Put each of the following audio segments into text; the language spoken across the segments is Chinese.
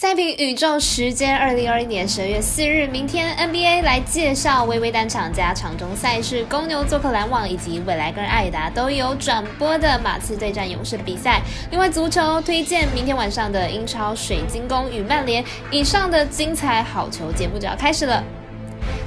赛评宇宙时间，二零二一年十二月四日，明天 NBA 来介绍微微单场加场中赛事，公牛做客篮网，以及未来跟艾达都有转播的马刺对战勇士的比赛。另外，足球推荐明天晚上的英超水晶宫与曼联，以上的精彩好球节目就要开始了。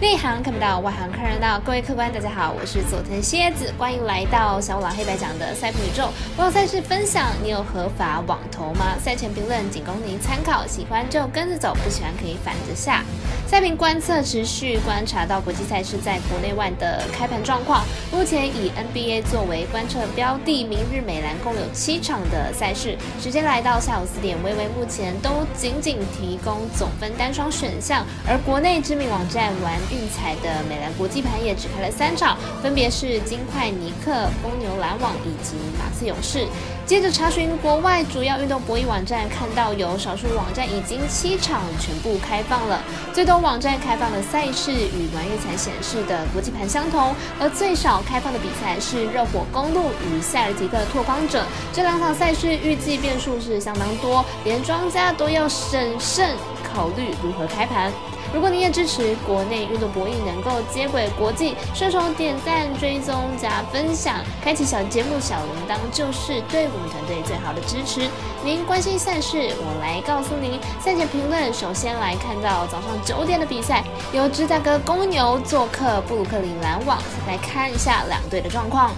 内行看不到，外行看热闹。各位客官，大家好，我是佐藤蝎子，欢迎来到小五郎黑白讲的赛评宇宙。我有赛事分享，你有合法网投吗？赛前评论仅供您参考，喜欢就跟着走，不喜欢可以反着下。赛评观测持续观察到国际赛事在国内外的开盘状况，目前以 NBA 作为观测标的，明日美兰共有七场的赛事，时间来到下午四点，微微目前都仅仅提供总分单双选项，而国内知名网站玩。运彩的美兰国际盘也只开了三场，分别是金块尼克、公牛篮网以及马刺勇士。接着查询国外主要运动博弈网站，看到有少数网站已经七场全部开放了。最多网站开放的赛事与玩运彩显示的国际盘相同，而最少开放的比赛是热火公路与塞尔吉克拓荒者。这两场赛事预计变数是相当多，连庄家都要审慎考虑如何开盘。如果你也支持国内运动博弈能够接轨国际，顺手点赞、追踪、加分享，开启小节目小铃铛，就是对我们团队最好的支持。您关心赛事，我来告诉您赛前评论。首先来看到早上九点的比赛，由芝加哥公牛做客布鲁克林篮网，来看一下两队的状况。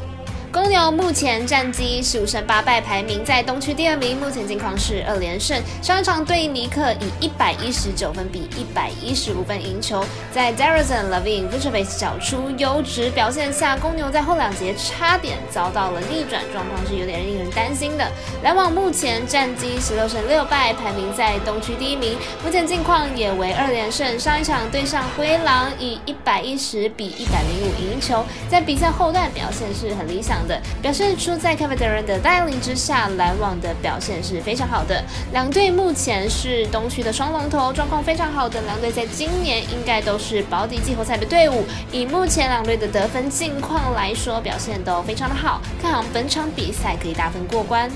公牛目前战绩十五胜八败，排名在东区第二名。目前近况是二连胜，上一场对尼克以一百一十九分比一百一十五分赢球。在 d e r r z o n Levine、Vucevic 找出优质表现下，公牛在后两节差点遭到了逆转，状况是有点令人担心的。篮网目前战绩十六胜六败，排名在东区第一名。目前近况也为二连胜，上一场对上灰狼以一百一十比一百零五赢球，在比赛后段表现是很理想。的表现出在 Kevin Durant 的带领之下，篮网的表现是非常好的。两队目前是东区的双龙头，状况非常好的两队，在今年应该都是保底季后赛的队伍。以目前两队的得分近况来说，表现都非常的好，看好本场比赛可以打能过关。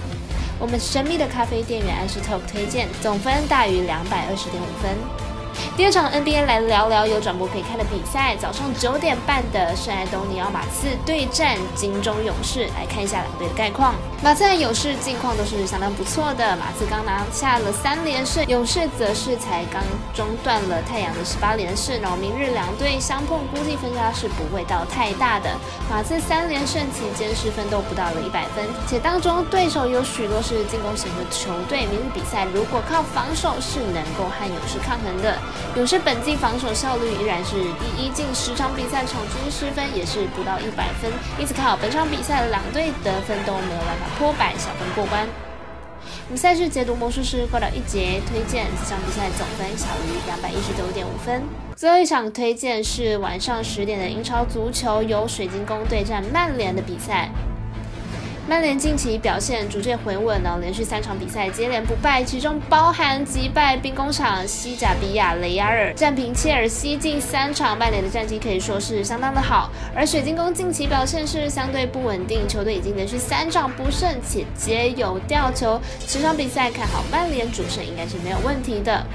我们神秘的咖啡店员 Ash Talk 推荐总分大于两百二十点五分。第二场 NBA 来聊聊有转播可以看的比赛，早上九点半的圣安东尼奥马刺对战金州勇士，来看一下两队的概况。马刺和勇士近况都是相当不错的，马刺刚拿下了三连胜，勇士则是才刚中断了太阳的十八连胜，然后明日两队相碰，估计分差是不会到太大的。马刺三连胜期间是分都不到了一百分，且当中对手有许多是进攻型的球队，明日比赛如果靠防守是能够和勇士抗衡的。勇士本季防守效率依然是第一，近十场比赛场均失分也是不到一百分，因此看好本场比赛的两队得分都没有办法破百，小分过关。我们赛事解读魔术师过了一节，推荐这场比赛总分小于两百一十九点五分。最后一场推荐是晚上十点的英超足球，由水晶宫对战曼联的比赛。曼联近期表现逐渐回稳呢，连续三场比赛接连不败，其中包含击败兵工厂、西甲比亚雷亚尔，战平切尔西，近三场曼联的战绩可以说是相当的好。而水晶宫近期表现是相对不稳定，球队已经连续三场不胜，且皆有吊球，这场比赛看好曼联主胜应该是没有问题的。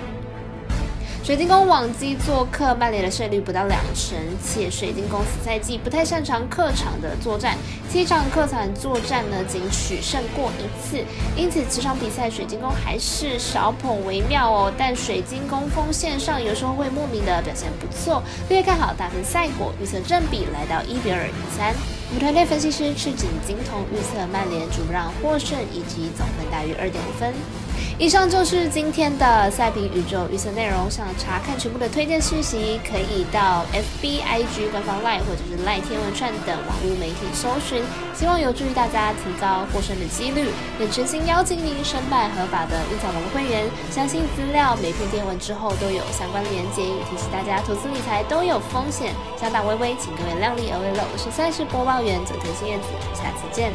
水晶宫往绩做客曼联的胜率不到两成，且水晶宫此赛季不太擅长客场的作战，七场客场作战呢仅取胜过一次，因此此场比赛水晶宫还是少捧为妙哦。但水晶宫锋线上有时候会莫名的表现不错，略看好大分赛果，预测正比来到一比二比三。我们团队分析师赤井金童预测曼联主让获胜以及总分大于二点五分。以上就是今天的赛评宇宙预测内容。想查看全部的推荐讯息，可以到 FB、IG 官方 Line 或者是 Line 天文串等网络媒体搜寻。希望有助于大家提高获胜的几率。也诚心邀请您申办合法的运彩网会员。相信资料每篇电文之后都有相关连接。也提醒大家，投资理财都有风险，小打微微，请各位量力而为了。我是赛事播报员佐藤新叶子，下次见。